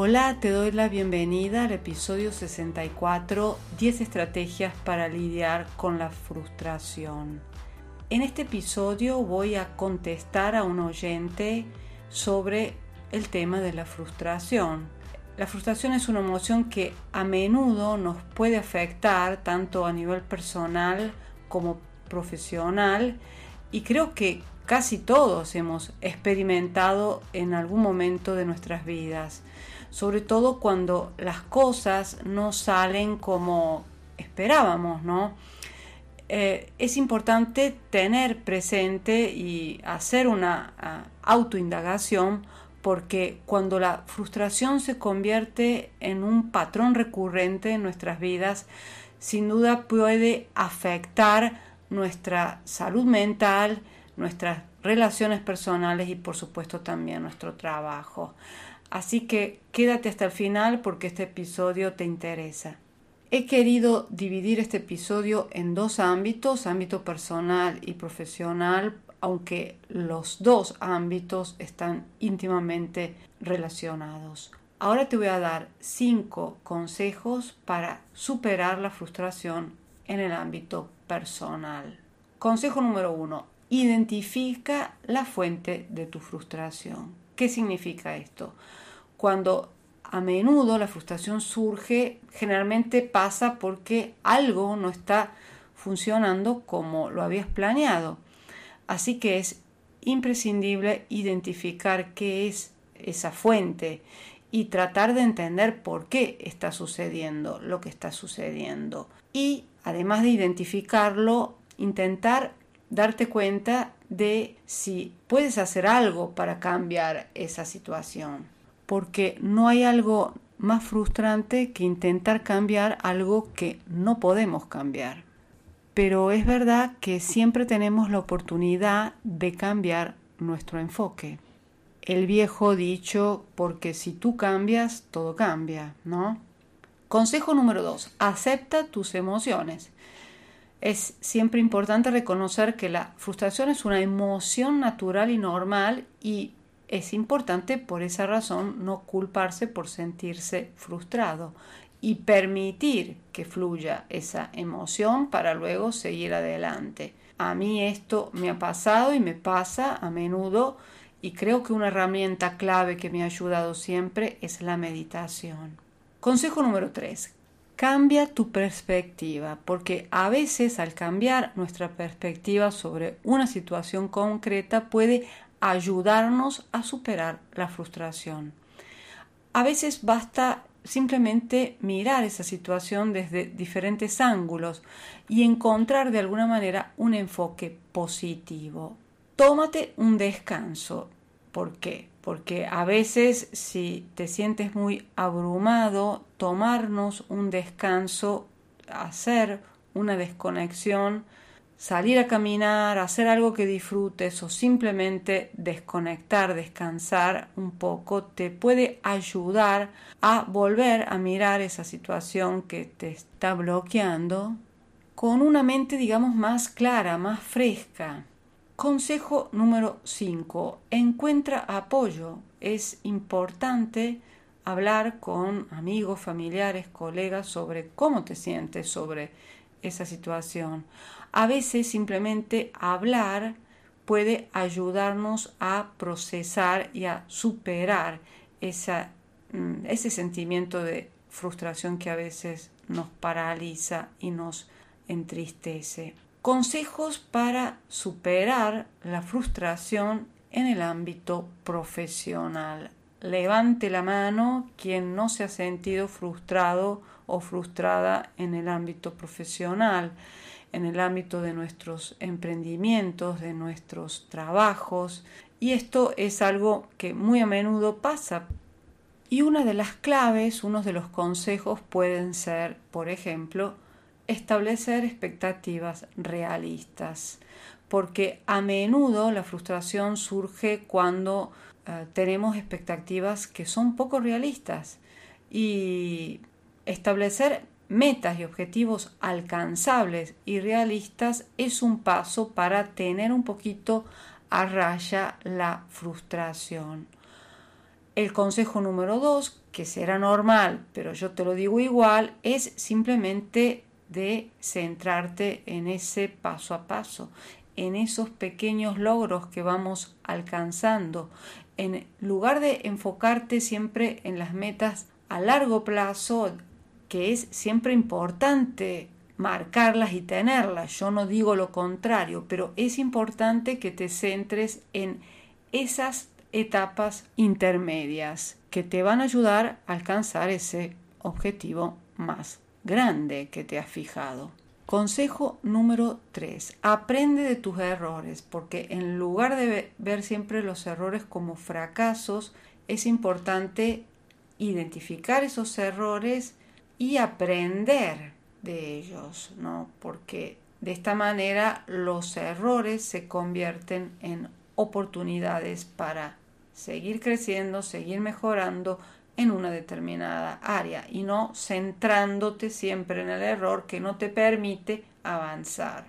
Hola, te doy la bienvenida al episodio 64, 10 estrategias para lidiar con la frustración. En este episodio voy a contestar a un oyente sobre el tema de la frustración. La frustración es una emoción que a menudo nos puede afectar tanto a nivel personal como profesional y creo que casi todos hemos experimentado en algún momento de nuestras vidas sobre todo cuando las cosas no salen como esperábamos, ¿no? Eh, es importante tener presente y hacer una uh, autoindagación porque cuando la frustración se convierte en un patrón recurrente en nuestras vidas, sin duda puede afectar nuestra salud mental, nuestras relaciones personales y por supuesto también nuestro trabajo. Así que quédate hasta el final porque este episodio te interesa. He querido dividir este episodio en dos ámbitos, ámbito personal y profesional, aunque los dos ámbitos están íntimamente relacionados. Ahora te voy a dar cinco consejos para superar la frustración en el ámbito personal. Consejo número uno. Identifica la fuente de tu frustración. ¿Qué significa esto? Cuando a menudo la frustración surge, generalmente pasa porque algo no está funcionando como lo habías planeado. Así que es imprescindible identificar qué es esa fuente y tratar de entender por qué está sucediendo lo que está sucediendo. Y además de identificarlo, intentar darte cuenta de si puedes hacer algo para cambiar esa situación. Porque no hay algo más frustrante que intentar cambiar algo que no podemos cambiar. Pero es verdad que siempre tenemos la oportunidad de cambiar nuestro enfoque. El viejo dicho, porque si tú cambias, todo cambia, ¿no? Consejo número dos, acepta tus emociones. Es siempre importante reconocer que la frustración es una emoción natural y normal y es importante por esa razón no culparse por sentirse frustrado y permitir que fluya esa emoción para luego seguir adelante. A mí esto me ha pasado y me pasa a menudo y creo que una herramienta clave que me ha ayudado siempre es la meditación. Consejo número 3. Cambia tu perspectiva, porque a veces al cambiar nuestra perspectiva sobre una situación concreta puede ayudarnos a superar la frustración. A veces basta simplemente mirar esa situación desde diferentes ángulos y encontrar de alguna manera un enfoque positivo. Tómate un descanso. ¿Por qué? Porque a veces si te sientes muy abrumado, tomarnos un descanso, hacer una desconexión, salir a caminar, hacer algo que disfrutes o simplemente desconectar, descansar un poco, te puede ayudar a volver a mirar esa situación que te está bloqueando con una mente, digamos, más clara, más fresca. Consejo número 5. Encuentra apoyo. Es importante hablar con amigos, familiares, colegas sobre cómo te sientes sobre esa situación. A veces simplemente hablar puede ayudarnos a procesar y a superar mm, ese sentimiento de frustración que a veces nos paraliza y nos entristece. Consejos para superar la frustración en el ámbito profesional. Levante la mano quien no se ha sentido frustrado o frustrada en el ámbito profesional, en el ámbito de nuestros emprendimientos, de nuestros trabajos. Y esto es algo que muy a menudo pasa. Y una de las claves, unos de los consejos pueden ser, por ejemplo, establecer expectativas realistas, porque a menudo la frustración surge cuando eh, tenemos expectativas que son poco realistas y establecer metas y objetivos alcanzables y realistas es un paso para tener un poquito a raya la frustración. El consejo número dos, que será normal, pero yo te lo digo igual, es simplemente de centrarte en ese paso a paso, en esos pequeños logros que vamos alcanzando, en lugar de enfocarte siempre en las metas a largo plazo, que es siempre importante marcarlas y tenerlas. Yo no digo lo contrario, pero es importante que te centres en esas etapas intermedias que te van a ayudar a alcanzar ese objetivo más grande que te has fijado. Consejo número 3. Aprende de tus errores, porque en lugar de ver siempre los errores como fracasos, es importante identificar esos errores y aprender de ellos, ¿no? Porque de esta manera los errores se convierten en oportunidades para seguir creciendo, seguir mejorando, en una determinada área y no centrándote siempre en el error que no te permite avanzar.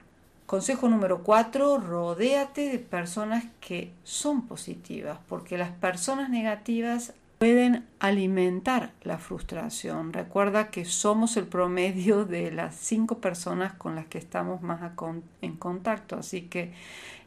Consejo número 4, rodéate de personas que son positivas, porque las personas negativas pueden alimentar la frustración. Recuerda que somos el promedio de las cinco personas con las que estamos más en contacto, así que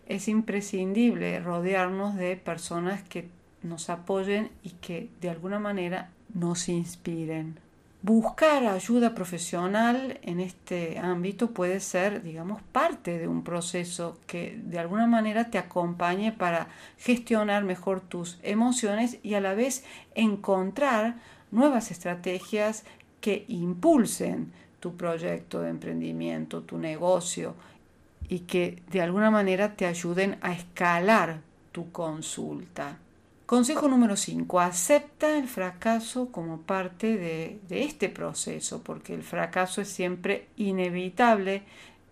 es imprescindible rodearnos de personas que nos apoyen y que de alguna manera nos inspiren. Buscar ayuda profesional en este ámbito puede ser, digamos, parte de un proceso que de alguna manera te acompañe para gestionar mejor tus emociones y a la vez encontrar nuevas estrategias que impulsen tu proyecto de emprendimiento, tu negocio y que de alguna manera te ayuden a escalar tu consulta. Consejo número 5. Acepta el fracaso como parte de, este proceso, porque el fracaso es siempre inevitable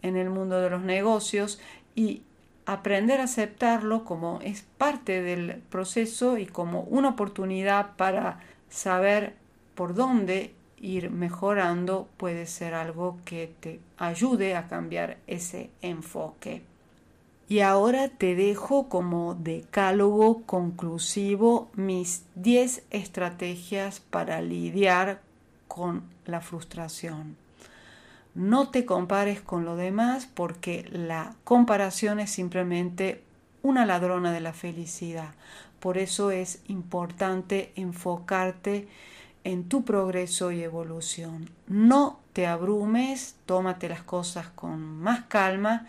en el mundo de los negocios y aprender a aceptarlo como es parte del proceso y como una oportunidad para saber por dónde ir mejorando puede ser algo que te ayude a cambiar ese enfoque. Y ahora te dejo como decálogo conclusivo mis 10 estrategias para lidiar con la frustración. No te compares con lo demás porque la comparación es simplemente una ladrona de la felicidad. Por eso es importante enfocarte en tu progreso y evolución. No te abrumes, tómate las cosas con más calma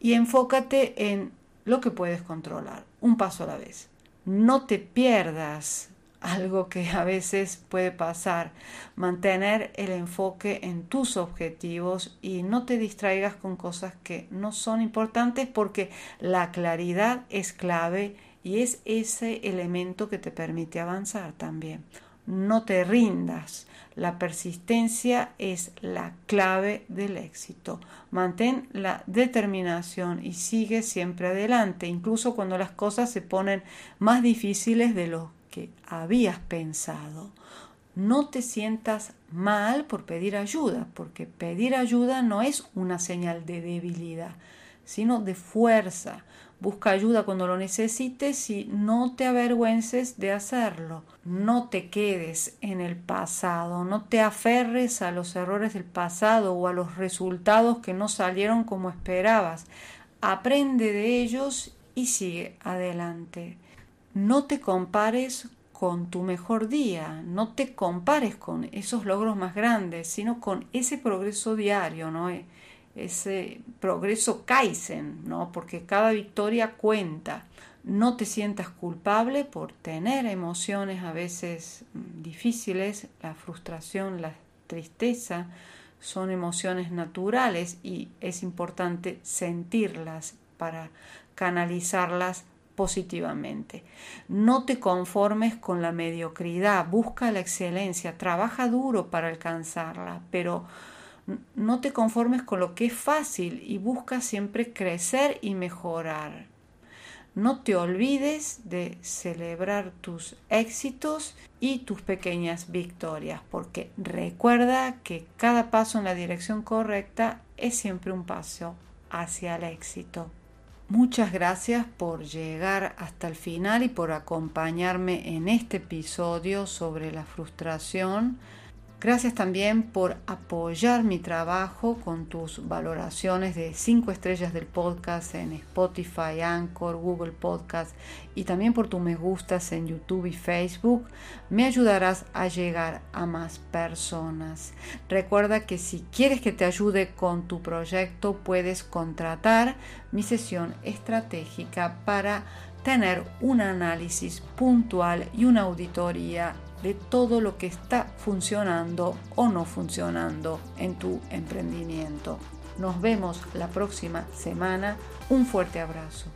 y enfócate en lo que puedes controlar, un paso a la vez. No te pierdas algo que a veces puede pasar. Mantener el enfoque en tus objetivos y no te distraigas con cosas que no son importantes porque la claridad es clave y es ese elemento que te permite avanzar también. No te rindas. La persistencia es la clave del éxito. Mantén la determinación y sigue siempre adelante, incluso cuando las cosas se ponen más difíciles de lo que habías pensado. No te sientas mal por pedir ayuda, porque pedir ayuda no es una señal de debilidad, sino de fuerza. Busca ayuda cuando lo necesites y no te avergüences de hacerlo. No te quedes en el pasado, no te aferres a los errores del pasado o a los resultados que no salieron como esperabas. Aprende de ellos y sigue adelante. No te compares con tu mejor día, no te compares con esos logros más grandes, sino con ese progreso diario, ¿no? Ese progreso Kaizen, ¿no? Porque cada victoria cuenta. No te sientas culpable por tener emociones a veces mm, difíciles, la frustración, la tristeza, son emociones naturales y es importante sentirlas para canalizarlas positivamente. No te conformes con la mediocridad, busca la excelencia, trabaja duro para alcanzarla, pero no te conformes con lo que es fácil y busca siempre crecer y mejorar. No te olvides de celebrar tus éxitos y tus pequeñas victorias, porque recuerda que cada paso en la dirección correcta es siempre un paso hacia el éxito. Muchas gracias por llegar hasta el final y por acompañarme en este episodio sobre la frustración. Gracias también por apoyar mi trabajo con tus valoraciones de 5 estrellas del podcast en Spotify, Anchor, Google Podcast y también por tus me gustas en YouTube y Facebook. Me ayudarás a llegar a más personas. Recuerda que si quieres que te ayude con tu proyecto puedes contratar mi sesión estratégica para tener un análisis puntual y una auditoría de todo lo que está funcionando o no funcionando en tu emprendimiento. Nos vemos la próxima semana. Un fuerte abrazo.